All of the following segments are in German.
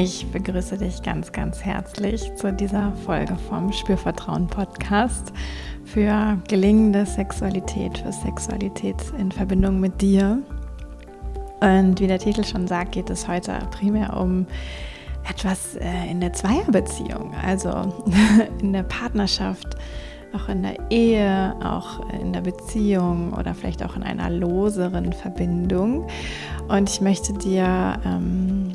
Ich begrüße dich ganz, ganz herzlich zu dieser Folge vom Spürvertrauen Podcast für gelingende Sexualität, für Sexualität in Verbindung mit dir. Und wie der Titel schon sagt, geht es heute primär um etwas äh, in der Zweierbeziehung, also in der Partnerschaft, auch in der Ehe, auch in der Beziehung oder vielleicht auch in einer loseren Verbindung. Und ich möchte dir ähm,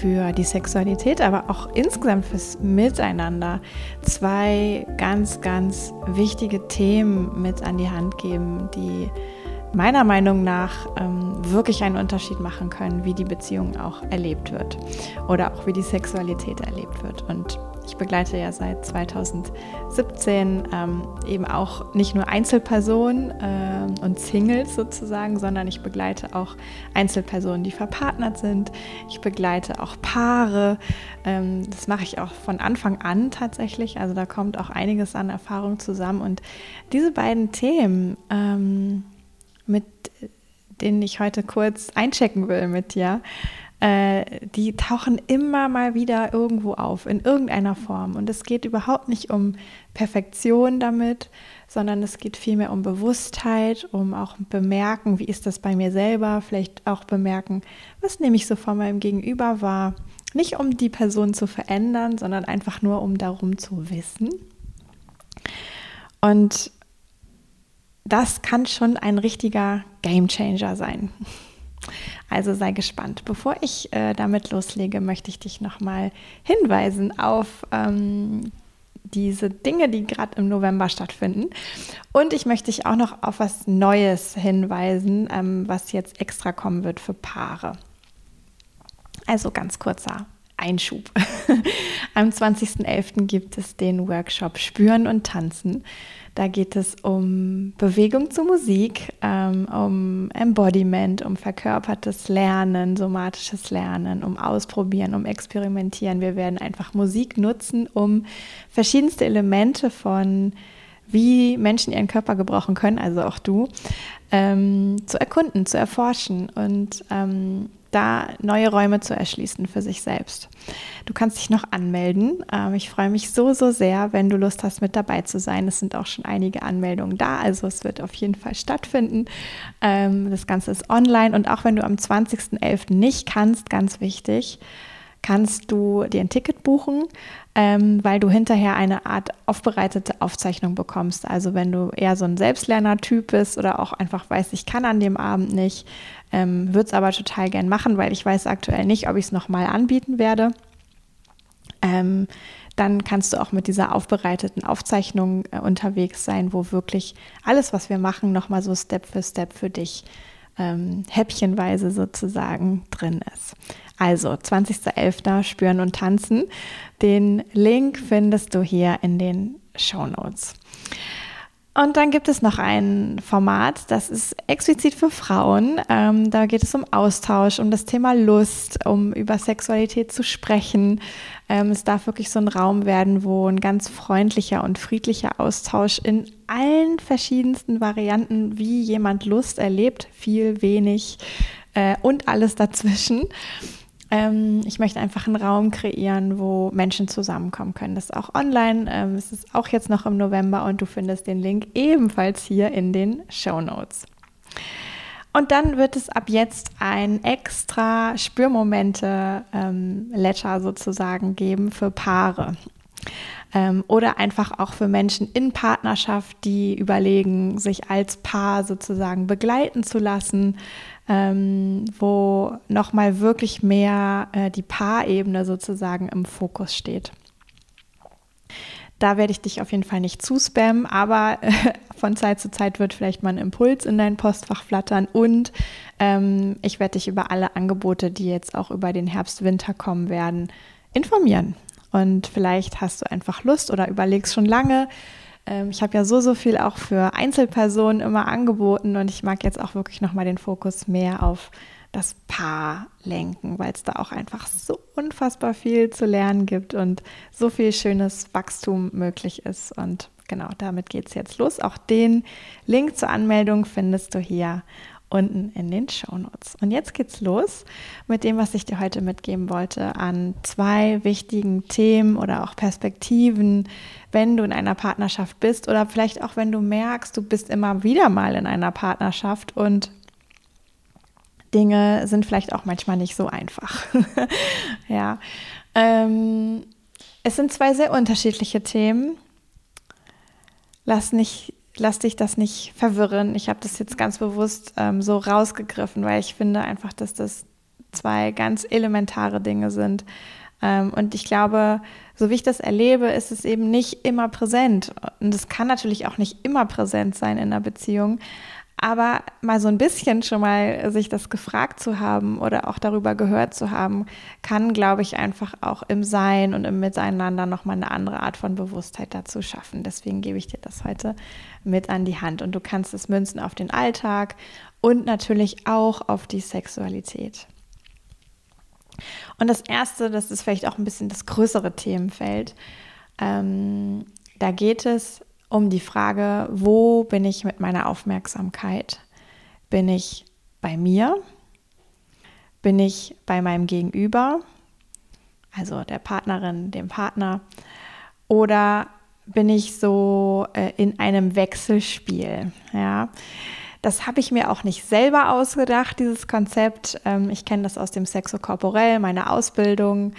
für die Sexualität, aber auch insgesamt fürs Miteinander zwei ganz, ganz wichtige Themen mit an die Hand geben, die meiner Meinung nach ähm, wirklich einen Unterschied machen können, wie die Beziehung auch erlebt wird oder auch wie die Sexualität erlebt wird. Und ich begleite ja seit 2017 ähm, eben auch nicht nur Einzelpersonen äh, und Singles sozusagen, sondern ich begleite auch Einzelpersonen, die verpartnert sind. Ich begleite auch Paare. Ähm, das mache ich auch von Anfang an tatsächlich. Also da kommt auch einiges an Erfahrung zusammen. Und diese beiden Themen, ähm, mit denen ich heute kurz einchecken will mit dir, äh, die tauchen immer mal wieder irgendwo auf, in irgendeiner Form. Und es geht überhaupt nicht um Perfektion damit, sondern es geht vielmehr um Bewusstheit, um auch bemerken, wie ist das bei mir selber, vielleicht auch bemerken, was nehme ich so von meinem Gegenüber wahr. Nicht um die Person zu verändern, sondern einfach nur um darum zu wissen. Und das kann schon ein richtiger Gamechanger sein. Also sei gespannt. Bevor ich äh, damit loslege, möchte ich dich nochmal hinweisen auf ähm, diese Dinge, die gerade im November stattfinden. Und ich möchte dich auch noch auf was Neues hinweisen, ähm, was jetzt extra kommen wird für Paare. Also ganz kurzer Einschub. Am 20.11. gibt es den Workshop Spüren und Tanzen. Da geht es um Bewegung zur Musik, ähm, um Embodiment, um verkörpertes Lernen, somatisches Lernen, um Ausprobieren, um Experimentieren. Wir werden einfach Musik nutzen, um verschiedenste Elemente von wie Menschen ihren Körper gebrauchen können, also auch du, ähm, zu erkunden, zu erforschen und ähm, da neue Räume zu erschließen für sich selbst. Du kannst dich noch anmelden. Ähm, ich freue mich so, so sehr, wenn du Lust hast, mit dabei zu sein. Es sind auch schon einige Anmeldungen da, also es wird auf jeden Fall stattfinden. Ähm, das Ganze ist online und auch wenn du am 20.11. nicht kannst, ganz wichtig, kannst du dir ein Ticket buchen, ähm, weil du hinterher eine Art aufbereitete Aufzeichnung bekommst. Also wenn du eher so ein Selbstlerner-Typ bist oder auch einfach weißt, ich kann an dem Abend nicht, ähm, Würde es aber total gern machen, weil ich weiß aktuell nicht, ob ich es nochmal anbieten werde. Ähm, dann kannst du auch mit dieser aufbereiteten Aufzeichnung äh, unterwegs sein, wo wirklich alles, was wir machen, nochmal so Step für Step für dich ähm, häppchenweise sozusagen drin ist. Also 20.11. Spüren und Tanzen. Den Link findest du hier in den Show Notes. Und dann gibt es noch ein Format, das ist explizit für Frauen. Ähm, da geht es um Austausch, um das Thema Lust, um über Sexualität zu sprechen. Ähm, es darf wirklich so ein Raum werden, wo ein ganz freundlicher und friedlicher Austausch in allen verschiedensten Varianten, wie jemand Lust erlebt, viel, wenig äh, und alles dazwischen ähm, ich möchte einfach einen Raum kreieren, wo Menschen zusammenkommen können. Das ist auch online. Ähm, es ist auch jetzt noch im November und du findest den Link ebenfalls hier in den Show Notes. Und dann wird es ab jetzt ein extra Spürmomente-Letter ähm, sozusagen geben für Paare. Ähm, oder einfach auch für Menschen in Partnerschaft, die überlegen, sich als Paar sozusagen begleiten zu lassen, ähm, wo nochmal wirklich mehr äh, die Paarebene sozusagen im Fokus steht. Da werde ich dich auf jeden Fall nicht zuspammen, aber äh, von Zeit zu Zeit wird vielleicht mal ein Impuls in dein Postfach flattern und ähm, ich werde dich über alle Angebote, die jetzt auch über den Herbst, Winter kommen werden, informieren. Und vielleicht hast du einfach Lust oder überlegst schon lange, ich habe ja so, so viel auch für Einzelpersonen immer angeboten und ich mag jetzt auch wirklich nochmal den Fokus mehr auf das Paar lenken, weil es da auch einfach so unfassbar viel zu lernen gibt und so viel schönes Wachstum möglich ist. Und genau damit geht es jetzt los. Auch den Link zur Anmeldung findest du hier unten in den Show Notes. Und jetzt geht's los mit dem, was ich dir heute mitgeben wollte an zwei wichtigen Themen oder auch Perspektiven, wenn du in einer Partnerschaft bist oder vielleicht auch wenn du merkst, du bist immer wieder mal in einer Partnerschaft und Dinge sind vielleicht auch manchmal nicht so einfach. ja. Ähm, es sind zwei sehr unterschiedliche Themen. Lass, nicht, lass dich das nicht verwirren. Ich habe das jetzt ganz bewusst ähm, so rausgegriffen, weil ich finde einfach, dass das zwei ganz elementare Dinge sind. Ähm, und ich glaube, so wie ich das erlebe, ist es eben nicht immer präsent. Und es kann natürlich auch nicht immer präsent sein in einer Beziehung. Aber mal so ein bisschen schon mal sich das gefragt zu haben oder auch darüber gehört zu haben, kann, glaube ich, einfach auch im Sein und im Miteinander nochmal eine andere Art von Bewusstheit dazu schaffen. Deswegen gebe ich dir das heute mit an die Hand. Und du kannst es münzen auf den Alltag und natürlich auch auf die Sexualität. Und das Erste, das ist vielleicht auch ein bisschen das größere Themenfeld. Ähm, da geht es um die Frage, wo bin ich mit meiner Aufmerksamkeit? Bin ich bei mir? Bin ich bei meinem Gegenüber, also der Partnerin, dem Partner? Oder bin ich so äh, in einem Wechselspiel? Ja. Das habe ich mir auch nicht selber ausgedacht, dieses Konzept. Ähm, ich kenne das aus dem Sexo Corporell, meiner Ausbildung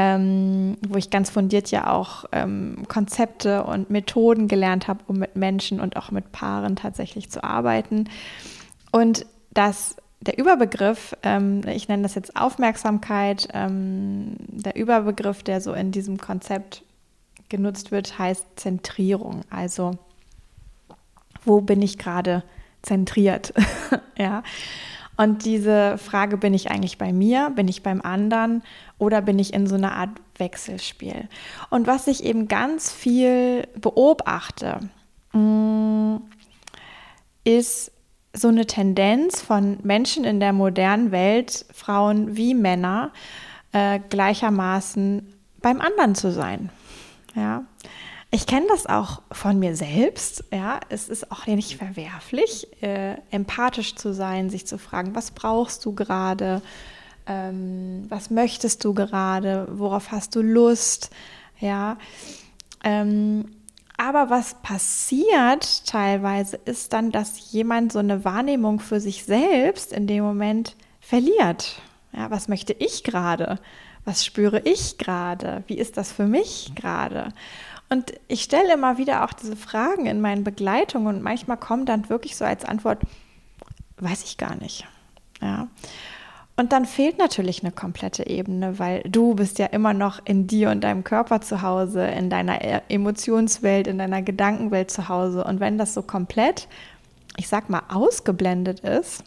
ähm, wo ich ganz fundiert ja auch ähm, Konzepte und Methoden gelernt habe, um mit Menschen und auch mit Paaren tatsächlich zu arbeiten. Und das der Überbegriff, ähm, ich nenne das jetzt Aufmerksamkeit, ähm, der Überbegriff, der so in diesem Konzept genutzt wird, heißt Zentrierung. Also wo bin ich gerade zentriert? ja. Und diese Frage, bin ich eigentlich bei mir, bin ich beim anderen oder bin ich in so einer Art Wechselspiel? Und was ich eben ganz viel beobachte, mm, ist so eine Tendenz von Menschen in der modernen Welt, Frauen wie Männer, äh, gleichermaßen beim anderen zu sein. Ja. Ich kenne das auch von mir selbst. Ja, es ist auch nicht verwerflich, äh, empathisch zu sein, sich zu fragen, was brauchst du gerade, ähm, was möchtest du gerade, worauf hast du Lust, ja. Ähm, aber was passiert teilweise ist dann, dass jemand so eine Wahrnehmung für sich selbst in dem Moment verliert. Ja, was möchte ich gerade? Was spüre ich gerade? Wie ist das für mich gerade? Und ich stelle immer wieder auch diese Fragen in meinen Begleitungen und manchmal kommt dann wirklich so als Antwort, weiß ich gar nicht. Ja. Und dann fehlt natürlich eine komplette Ebene, weil du bist ja immer noch in dir und deinem Körper zu Hause, in deiner e- Emotionswelt, in deiner Gedankenwelt zu Hause. Und wenn das so komplett, ich sag mal, ausgeblendet ist,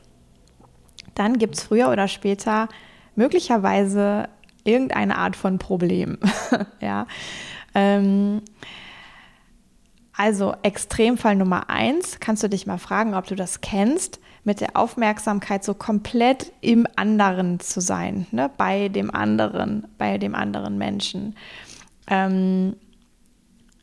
dann gibt es früher oder später möglicherweise irgendeine Art von Problem. ja. Ähm, also Extremfall Nummer eins, kannst du dich mal fragen, ob du das kennst, mit der Aufmerksamkeit so komplett im anderen zu sein, ne? bei dem anderen, bei dem anderen Menschen. Ähm,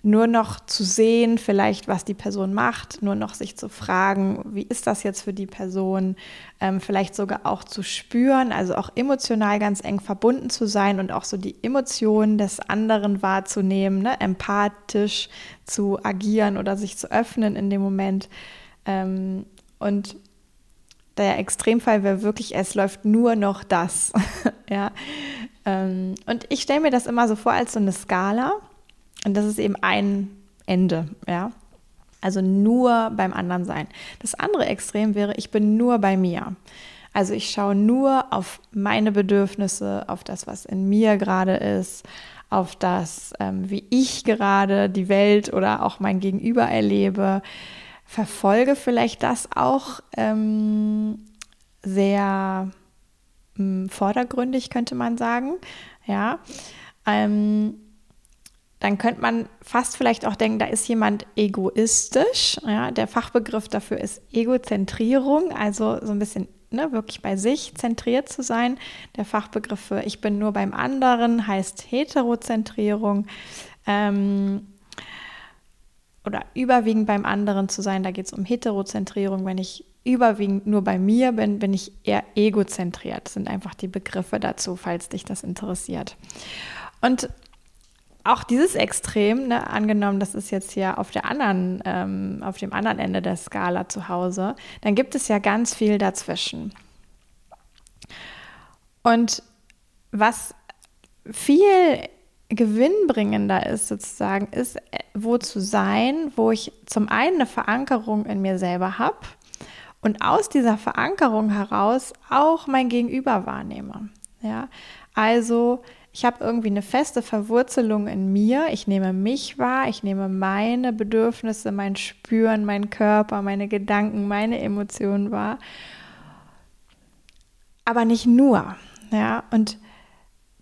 nur noch zu sehen, vielleicht was die Person macht, nur noch sich zu fragen, wie ist das jetzt für die Person, ähm, vielleicht sogar auch zu spüren, also auch emotional ganz eng verbunden zu sein und auch so die Emotionen des anderen wahrzunehmen, ne? empathisch zu agieren oder sich zu öffnen in dem Moment. Ähm, und der Extremfall wäre wirklich, es läuft nur noch das. ja. Ähm, und ich stelle mir das immer so vor als so eine Skala und das ist eben ein Ende, ja. Also nur beim anderen sein. Das andere Extrem wäre, ich bin nur bei mir. Also ich schaue nur auf meine Bedürfnisse, auf das, was in mir gerade ist, auf das, ähm, wie ich gerade die Welt oder auch mein Gegenüber erlebe. Verfolge vielleicht das auch ähm, sehr ähm, vordergründig, könnte man sagen. Ja. Ähm, dann könnte man fast vielleicht auch denken, da ist jemand egoistisch. Ja, der Fachbegriff dafür ist Egozentrierung, also so ein bisschen ne, wirklich bei sich zentriert zu sein. Der Fachbegriff für ich bin nur beim anderen heißt Heterozentrierung. Ähm, oder überwiegend beim anderen zu sein, da geht es um Heterozentrierung, wenn ich überwiegend nur bei mir bin, bin ich eher egozentriert. Das sind einfach die Begriffe dazu, falls dich das interessiert. Und auch dieses Extrem, ne, angenommen, das ist jetzt hier auf der anderen, ähm, auf dem anderen Ende der Skala zu Hause, dann gibt es ja ganz viel dazwischen. Und was viel gewinnbringender ist sozusagen, ist, äh, wo zu sein, wo ich zum einen eine Verankerung in mir selber habe und aus dieser Verankerung heraus auch mein Gegenüber wahrnehme. Ja, also ich habe irgendwie eine feste Verwurzelung in mir. Ich nehme mich wahr, ich nehme meine Bedürfnisse, mein Spüren, meinen Körper, meine Gedanken, meine Emotionen wahr. Aber nicht nur. Ja, und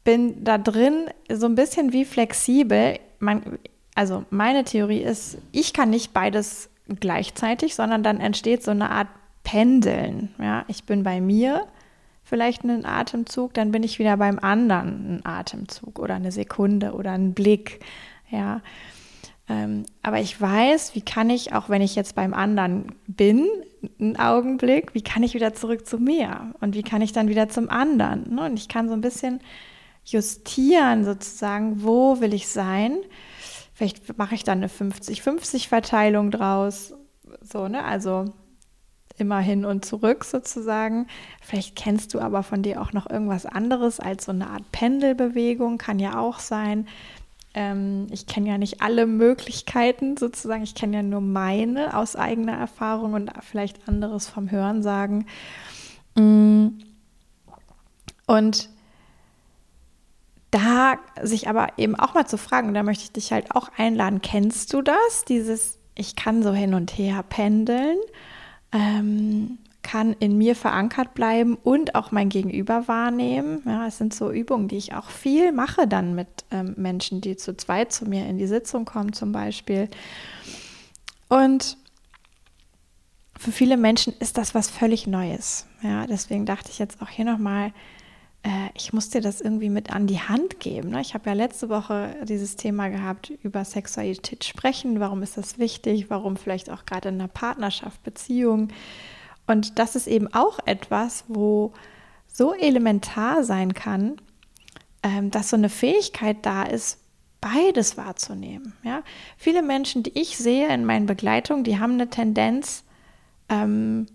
bin da drin so ein bisschen wie flexibel. Man, also meine Theorie ist, ich kann nicht beides gleichzeitig, sondern dann entsteht so eine Art Pendeln. Ja, ich bin bei mir vielleicht einen Atemzug, dann bin ich wieder beim anderen ein Atemzug oder eine Sekunde oder ein Blick. Ja. Ähm, aber ich weiß, wie kann ich, auch wenn ich jetzt beim anderen bin, einen Augenblick, wie kann ich wieder zurück zu mir und wie kann ich dann wieder zum anderen? Ne? Und ich kann so ein bisschen justieren sozusagen, wo will ich sein? Vielleicht mache ich dann eine 50-50-Verteilung draus. So, ne? Also immer hin und zurück sozusagen. Vielleicht kennst du aber von dir auch noch irgendwas anderes als so eine Art Pendelbewegung, kann ja auch sein. Ähm, ich kenne ja nicht alle Möglichkeiten sozusagen, ich kenne ja nur meine aus eigener Erfahrung und vielleicht anderes vom Hören sagen. Mm. Und da sich aber eben auch mal zu fragen, da möchte ich dich halt auch einladen, kennst du das? Dieses, ich kann so hin und her pendeln ähm, kann in mir verankert bleiben und auch mein Gegenüber wahrnehmen. Ja, es sind so Übungen, die ich auch viel mache dann mit ähm, Menschen, die zu zweit zu mir in die Sitzung kommen zum Beispiel. Und für viele Menschen ist das was völlig Neues. Ja, deswegen dachte ich jetzt auch hier nochmal, äh, ich muss dir das irgendwie mit an die Hand geben. Ne? Ich habe ja letzte Woche dieses Thema gehabt, über Sexualität sprechen. Warum ist das wichtig? Warum vielleicht auch gerade in einer Partnerschaft, Beziehung? Und das ist eben auch etwas, wo so elementar sein kann, ähm, dass so eine Fähigkeit da ist, beides wahrzunehmen. Ja? Viele Menschen, die ich sehe in meinen Begleitungen, die haben eine Tendenz, ähm,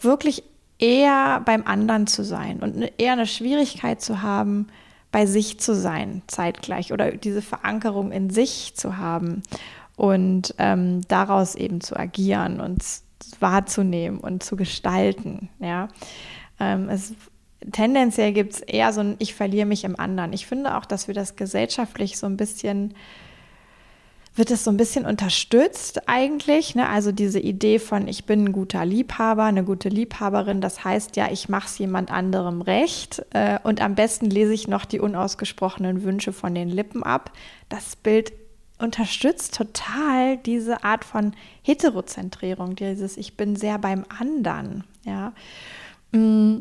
wirklich eher beim anderen zu sein und ne, eher eine Schwierigkeit zu haben, bei sich zu sein zeitgleich oder diese Verankerung in sich zu haben und ähm, daraus eben zu agieren und wahrzunehmen und zu gestalten. Ja, ähm, es, tendenziell gibt es eher so ein Ich verliere mich im anderen. Ich finde auch, dass wir das gesellschaftlich so ein bisschen wird es so ein bisschen unterstützt eigentlich. Ne? Also diese Idee von, ich bin ein guter Liebhaber, eine gute Liebhaberin, das heißt ja, ich mache es jemand anderem recht äh, und am besten lese ich noch die unausgesprochenen Wünsche von den Lippen ab. Das Bild unterstützt total diese Art von Heterozentrierung, dieses Ich bin sehr beim anderen. Ja. Mm.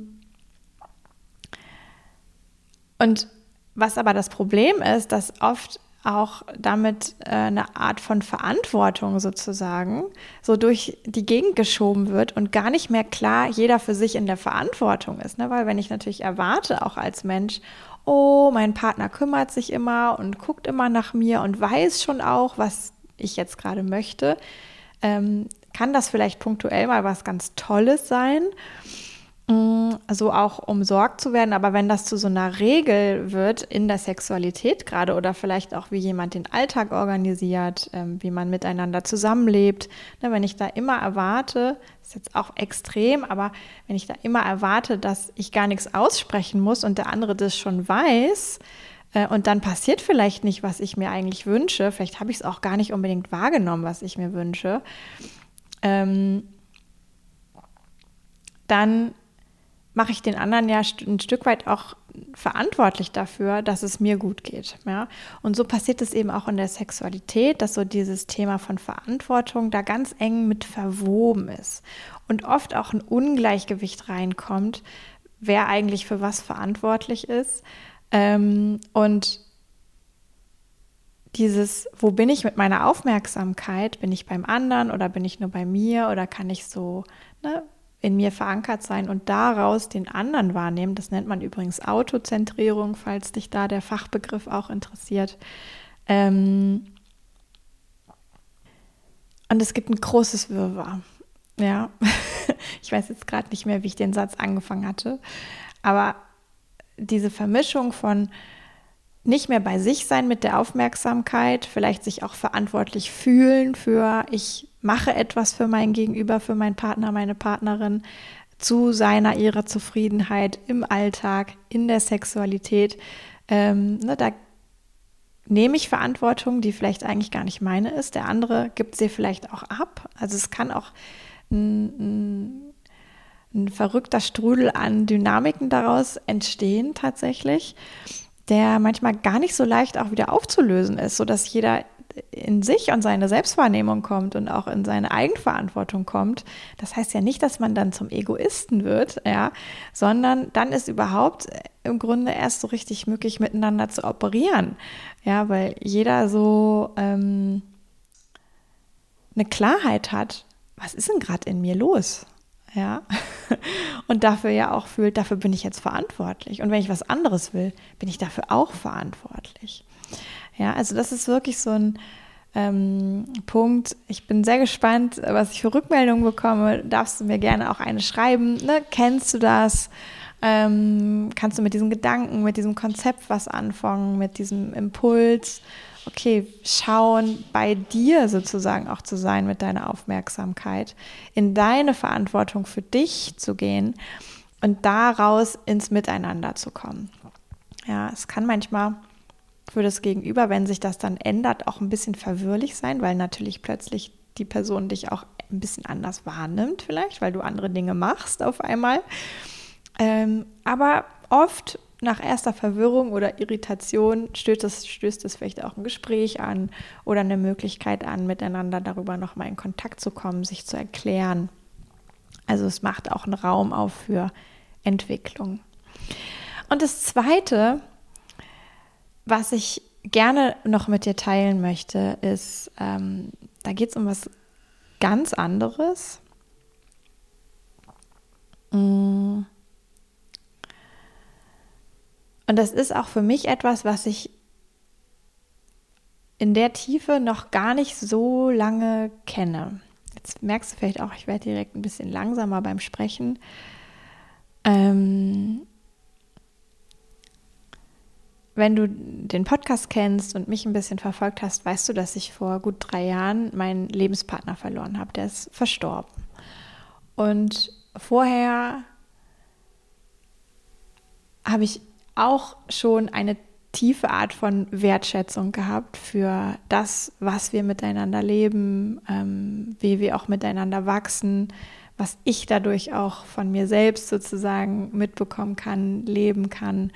Und was aber das Problem ist, dass oft auch damit äh, eine Art von Verantwortung sozusagen so durch die Gegend geschoben wird und gar nicht mehr klar jeder für sich in der Verantwortung ist. Ne? Weil wenn ich natürlich erwarte, auch als Mensch, oh, mein Partner kümmert sich immer und guckt immer nach mir und weiß schon auch, was ich jetzt gerade möchte, ähm, kann das vielleicht punktuell mal was ganz Tolles sein so auch umsorgt zu werden. Aber wenn das zu so einer Regel wird in der Sexualität gerade oder vielleicht auch wie jemand den Alltag organisiert, ähm, wie man miteinander zusammenlebt, ne, wenn ich da immer erwarte, ist jetzt auch extrem, aber wenn ich da immer erwarte, dass ich gar nichts aussprechen muss und der andere das schon weiß, äh, und dann passiert vielleicht nicht, was ich mir eigentlich wünsche, vielleicht habe ich es auch gar nicht unbedingt wahrgenommen, was ich mir wünsche, ähm, dann mache ich den anderen ja ein Stück weit auch verantwortlich dafür, dass es mir gut geht. Ja? Und so passiert es eben auch in der Sexualität, dass so dieses Thema von Verantwortung da ganz eng mit verwoben ist und oft auch ein Ungleichgewicht reinkommt, wer eigentlich für was verantwortlich ist. Ähm, und dieses, wo bin ich mit meiner Aufmerksamkeit? Bin ich beim anderen oder bin ich nur bei mir oder kann ich so ne, in mir verankert sein und daraus den anderen wahrnehmen. Das nennt man übrigens Autozentrierung, falls dich da der Fachbegriff auch interessiert. Ähm und es gibt ein großes Wirrwarr. Ja, ich weiß jetzt gerade nicht mehr, wie ich den Satz angefangen hatte, aber diese Vermischung von nicht mehr bei sich sein mit der Aufmerksamkeit, vielleicht sich auch verantwortlich fühlen für, ich mache etwas für mein Gegenüber, für meinen Partner, meine Partnerin, zu seiner, ihrer Zufriedenheit im Alltag, in der Sexualität. Ähm, ne, da nehme ich Verantwortung, die vielleicht eigentlich gar nicht meine ist. Der andere gibt sie vielleicht auch ab. Also es kann auch ein, ein, ein verrückter Strudel an Dynamiken daraus entstehen tatsächlich der manchmal gar nicht so leicht auch wieder aufzulösen ist, sodass jeder in sich und seine Selbstwahrnehmung kommt und auch in seine Eigenverantwortung kommt. Das heißt ja nicht, dass man dann zum Egoisten wird, ja, sondern dann ist überhaupt im Grunde erst so richtig möglich, miteinander zu operieren. Ja, weil jeder so ähm, eine Klarheit hat, was ist denn gerade in mir los? ja, und dafür ja auch fühlt, dafür bin ich jetzt verantwortlich. Und wenn ich was anderes will, bin ich dafür auch verantwortlich. Ja, also das ist wirklich so ein ähm, Punkt. Ich bin sehr gespannt, was ich für Rückmeldungen bekomme. Darfst du mir gerne auch eine schreiben? Ne? Kennst du das? Ähm, kannst du mit diesem Gedanken, mit diesem Konzept was anfangen, mit diesem Impuls? okay, schauen, bei dir sozusagen auch zu sein mit deiner Aufmerksamkeit, in deine Verantwortung für dich zu gehen und daraus ins Miteinander zu kommen. Ja, es kann manchmal für das Gegenüber, wenn sich das dann ändert, auch ein bisschen verwirrlich sein, weil natürlich plötzlich die Person dich auch ein bisschen anders wahrnimmt, vielleicht, weil du andere Dinge machst auf einmal. Ähm, aber oft nach erster Verwirrung oder Irritation stößt es, stößt es vielleicht auch ein Gespräch an oder eine Möglichkeit an, miteinander darüber nochmal in Kontakt zu kommen, sich zu erklären. Also es macht auch einen Raum auf für Entwicklung. Und das Zweite, was ich gerne noch mit dir teilen möchte, ist, ähm, da geht es um was ganz anderes. Mmh und das ist auch für mich etwas, was ich in der Tiefe noch gar nicht so lange kenne. Jetzt merkst du vielleicht auch, ich werde direkt ein bisschen langsamer beim Sprechen. Ähm, wenn du den Podcast kennst und mich ein bisschen verfolgt hast, weißt du, dass ich vor gut drei Jahren meinen Lebenspartner verloren habe. Der ist verstorben. Und vorher habe ich auch schon eine tiefe Art von Wertschätzung gehabt für das, was wir miteinander leben, ähm, wie wir auch miteinander wachsen, was ich dadurch auch von mir selbst sozusagen mitbekommen kann, leben kann.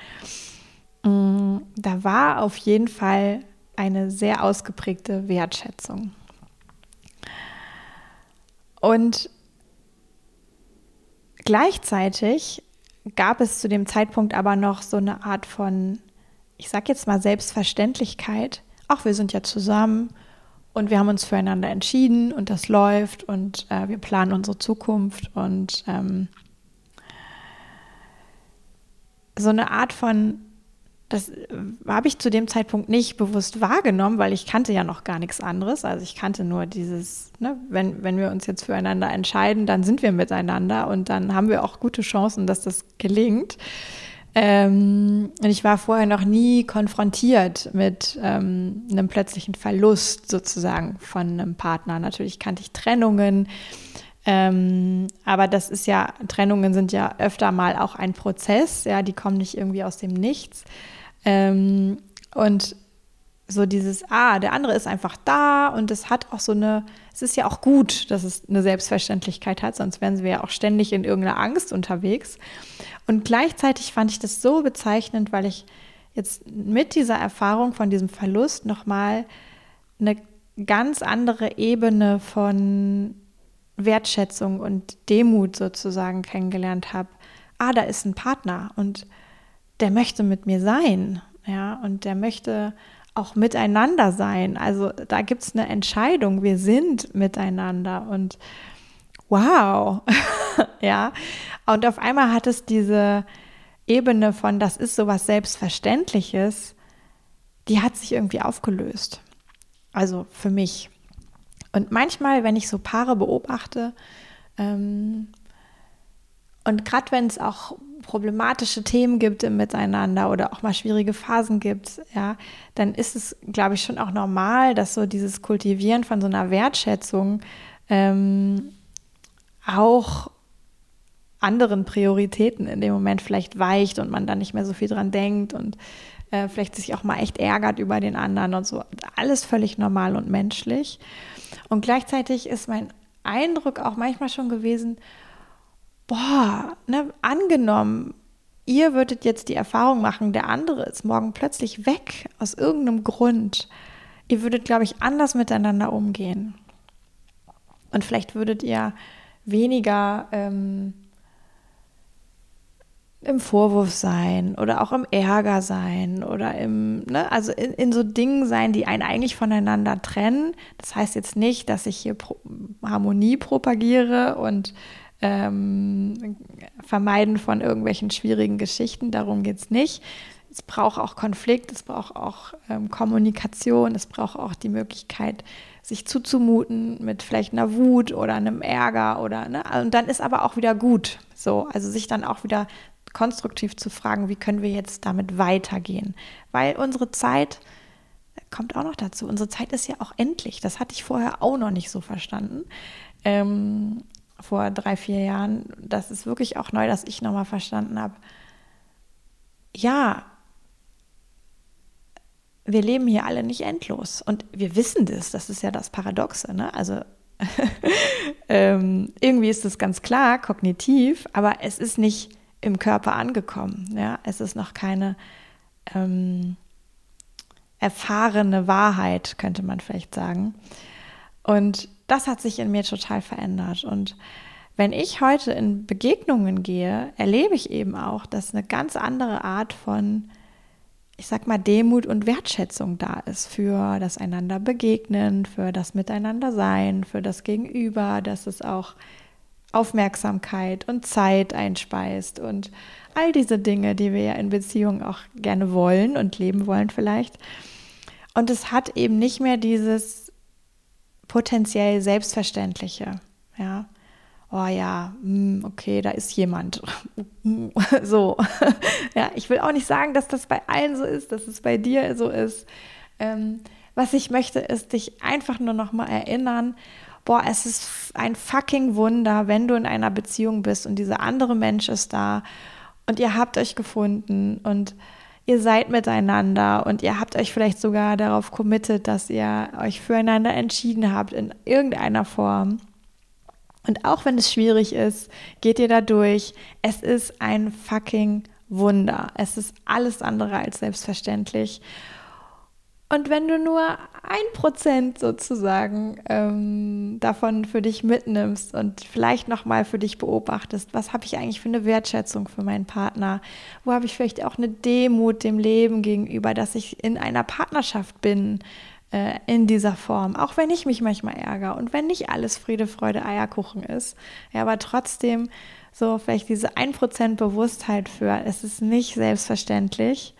Mm, da war auf jeden Fall eine sehr ausgeprägte Wertschätzung. Und gleichzeitig gab es zu dem Zeitpunkt aber noch so eine Art von, ich sag jetzt mal Selbstverständlichkeit. Ach, wir sind ja zusammen und wir haben uns füreinander entschieden und das läuft und äh, wir planen unsere Zukunft und ähm, so eine Art von das äh, habe ich zu dem Zeitpunkt nicht bewusst wahrgenommen, weil ich kannte ja noch gar nichts anderes. Also ich kannte nur dieses, ne, wenn, wenn wir uns jetzt füreinander entscheiden, dann sind wir miteinander und dann haben wir auch gute Chancen, dass das gelingt. Ähm, und ich war vorher noch nie konfrontiert mit ähm, einem plötzlichen Verlust sozusagen von einem Partner. Natürlich kannte ich Trennungen, ähm, aber das ist ja, Trennungen sind ja öfter mal auch ein Prozess, ja, die kommen nicht irgendwie aus dem Nichts. Ähm, und so dieses, ah, der andere ist einfach da und es hat auch so eine, es ist ja auch gut, dass es eine Selbstverständlichkeit hat, sonst wären wir ja auch ständig in irgendeiner Angst unterwegs. Und gleichzeitig fand ich das so bezeichnend, weil ich jetzt mit dieser Erfahrung von diesem Verlust nochmal eine ganz andere Ebene von Wertschätzung und Demut sozusagen kennengelernt habe. Ah, da ist ein Partner und der möchte mit mir sein, ja, und der möchte auch miteinander sein. Also da gibt es eine Entscheidung, wir sind miteinander und wow, ja. Und auf einmal hat es diese Ebene von, das ist sowas Selbstverständliches, die hat sich irgendwie aufgelöst. Also für mich. Und manchmal, wenn ich so Paare beobachte, ähm, und gerade wenn es auch problematische Themen gibt im Miteinander oder auch mal schwierige Phasen gibt, ja, dann ist es, glaube ich, schon auch normal, dass so dieses Kultivieren von so einer Wertschätzung ähm, auch anderen Prioritäten in dem Moment vielleicht weicht und man dann nicht mehr so viel dran denkt und äh, vielleicht sich auch mal echt ärgert über den anderen und so. Alles völlig normal und menschlich. Und gleichzeitig ist mein Eindruck auch manchmal schon gewesen, boah, ne, angenommen, ihr würdet jetzt die Erfahrung machen, der andere ist morgen plötzlich weg aus irgendeinem Grund. Ihr würdet, glaube ich, anders miteinander umgehen. Und vielleicht würdet ihr weniger ähm, im Vorwurf sein oder auch im Ärger sein oder im, ne, also in, in so Dingen sein, die einen eigentlich voneinander trennen. Das heißt jetzt nicht, dass ich hier Pro Harmonie propagiere und ähm, Vermeiden von irgendwelchen schwierigen Geschichten, darum geht es nicht. Es braucht auch Konflikt, es braucht auch ähm, Kommunikation, es braucht auch die Möglichkeit, sich zuzumuten mit vielleicht einer Wut oder einem Ärger oder ne, und dann ist aber auch wieder gut. So, also sich dann auch wieder konstruktiv zu fragen, wie können wir jetzt damit weitergehen? Weil unsere Zeit kommt auch noch dazu. Unsere Zeit ist ja auch endlich. Das hatte ich vorher auch noch nicht so verstanden. Ähm, vor drei, vier Jahren. Das ist wirklich auch neu, dass ich nochmal verstanden habe. Ja, wir leben hier alle nicht endlos. Und wir wissen das. Das ist ja das Paradoxe. Ne? Also ähm, irgendwie ist es ganz klar, kognitiv, aber es ist nicht im Körper angekommen. Ja? Es ist noch keine ähm, erfahrene Wahrheit, könnte man vielleicht sagen. Und das hat sich in mir total verändert. Und wenn ich heute in Begegnungen gehe, erlebe ich eben auch, dass eine ganz andere Art von, ich sag mal, Demut und Wertschätzung da ist für das einander begegnen, für das Miteinander sein, für das Gegenüber, dass es auch Aufmerksamkeit und Zeit einspeist und all diese Dinge, die wir ja in Beziehungen auch gerne wollen und leben wollen vielleicht. Und es hat eben nicht mehr dieses potenziell Selbstverständliche, ja. Oh ja, hm, okay, da ist jemand. so. ja, ich will auch nicht sagen, dass das bei allen so ist, dass es bei dir so ist. Ähm, was ich möchte, ist dich einfach nur noch mal erinnern, boah, es ist ein fucking Wunder, wenn du in einer Beziehung bist und dieser andere Mensch ist da und ihr habt euch gefunden und ihr seid miteinander und ihr habt euch vielleicht sogar darauf committed, dass ihr euch füreinander entschieden habt in irgendeiner Form. Und auch wenn es schwierig ist, geht ihr da durch. Es ist ein fucking Wunder. Es ist alles andere als selbstverständlich. Und wenn du nur ein Prozent sozusagen ähm, davon für dich mitnimmst und vielleicht nochmal für dich beobachtest, was habe ich eigentlich für eine Wertschätzung für meinen Partner? Wo habe ich vielleicht auch eine Demut dem Leben gegenüber, dass ich in einer Partnerschaft bin äh, in dieser Form, auch wenn ich mich manchmal ärgere und wenn nicht alles Friede, Freude, Eierkuchen ist, ja, aber trotzdem so vielleicht diese ein Prozent Bewusstheit für, es ist nicht selbstverständlich.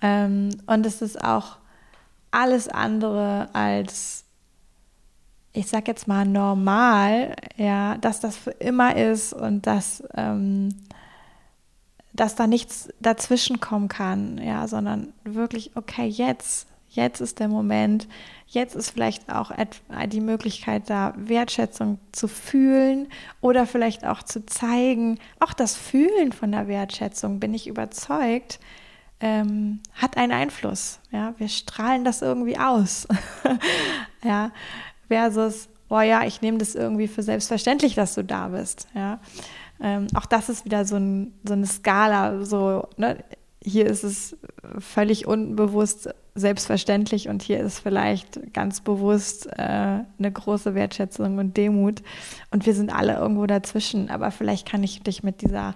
Ähm, und es ist auch alles andere als, ich sag jetzt mal, normal, ja, dass das für immer ist und dass, ähm, dass da nichts dazwischen kommen kann, ja, sondern wirklich, okay, jetzt, jetzt ist der Moment, jetzt ist vielleicht auch die Möglichkeit da, Wertschätzung zu fühlen oder vielleicht auch zu zeigen. Auch das Fühlen von der Wertschätzung, bin ich überzeugt, ähm, hat einen Einfluss. Ja, wir strahlen das irgendwie aus. ja, versus, boah ja, ich nehme das irgendwie für selbstverständlich, dass du da bist. Ja, ähm, auch das ist wieder so, ein, so eine Skala. So, ne? hier ist es völlig unbewusst selbstverständlich und hier ist vielleicht ganz bewusst äh, eine große Wertschätzung und Demut und wir sind alle irgendwo dazwischen. Aber vielleicht kann ich dich mit dieser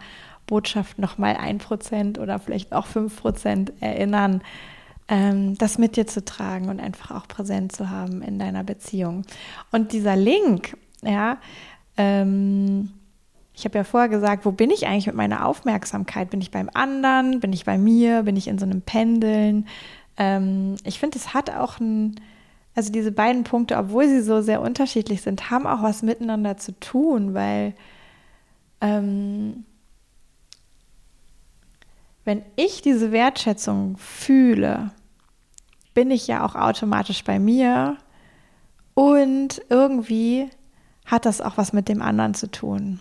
Botschaft nochmal ein Prozent oder vielleicht auch fünf Prozent erinnern, ähm, das mit dir zu tragen und einfach auch präsent zu haben in deiner Beziehung. Und dieser Link, ja, ähm, ich habe ja vorher gesagt, wo bin ich eigentlich mit meiner Aufmerksamkeit? Bin ich beim anderen? Bin ich bei mir? Bin ich in so einem Pendeln? Ähm, ich finde, es hat auch ein, also diese beiden Punkte, obwohl sie so sehr unterschiedlich sind, haben auch was miteinander zu tun, weil ähm, wenn ich diese Wertschätzung fühle, bin ich ja auch automatisch bei mir und irgendwie hat das auch was mit dem anderen zu tun.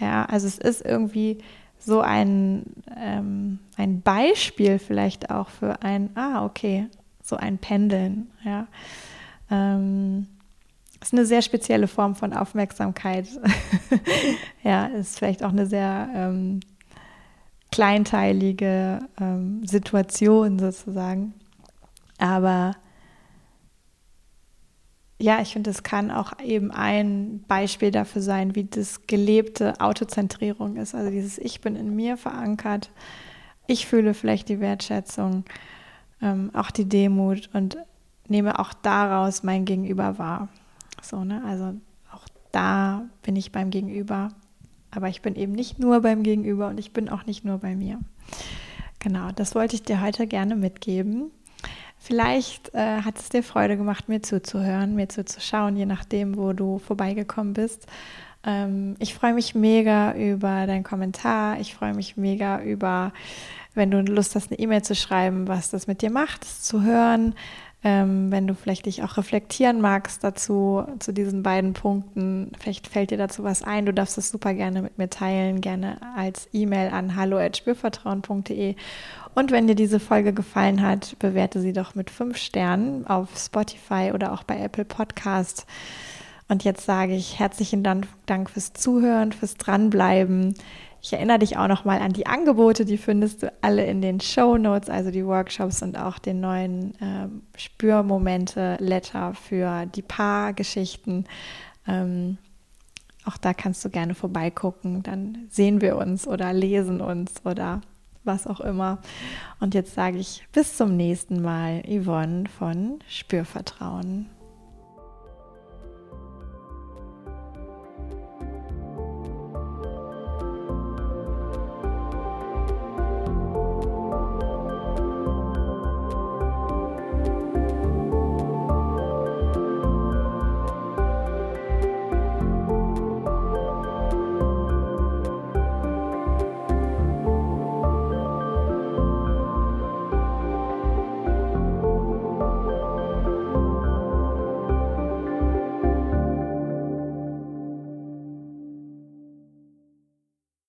Ja, also es ist irgendwie so ein, ähm, ein Beispiel vielleicht auch für ein, ah, okay, so ein Pendeln, ja. Ähm, ist eine sehr spezielle Form von Aufmerksamkeit. ja, ist vielleicht auch eine sehr ähm, kleinteilige ähm, Situation sozusagen. Aber ja, ich finde, es kann auch eben ein Beispiel dafür sein, wie das gelebte Autozentrierung ist. Also dieses Ich bin in mir verankert. Ich fühle vielleicht die Wertschätzung, ähm, auch die Demut und nehme auch daraus mein Gegenüber wahr. So, ne? Also auch da bin ich beim Gegenüber. Aber ich bin eben nicht nur beim Gegenüber und ich bin auch nicht nur bei mir. Genau, das wollte ich dir heute gerne mitgeben. Vielleicht äh, hat es dir Freude gemacht, mir zuzuhören, mir zuzuschauen, je nachdem, wo du vorbeigekommen bist. Ähm, ich freue mich mega über deinen Kommentar. Ich freue mich mega über, wenn du Lust hast, eine E-Mail zu schreiben, was das mit dir macht, zu hören. Ähm, wenn du vielleicht dich auch reflektieren magst dazu, zu diesen beiden Punkten, vielleicht fällt dir dazu was ein, du darfst es super gerne mit mir teilen, gerne als E-Mail an hallo.spürvertrauen.de. Und wenn dir diese Folge gefallen hat, bewerte sie doch mit fünf Sternen auf Spotify oder auch bei Apple Podcast. Und jetzt sage ich herzlichen Dank, Dank fürs Zuhören, fürs Dranbleiben. Ich erinnere dich auch nochmal an die Angebote, die findest du alle in den Show Notes, also die Workshops und auch den neuen äh, Spürmomente-Letter für die Paargeschichten. Ähm, auch da kannst du gerne vorbeigucken, dann sehen wir uns oder lesen uns oder was auch immer. Und jetzt sage ich bis zum nächsten Mal, Yvonne von Spürvertrauen.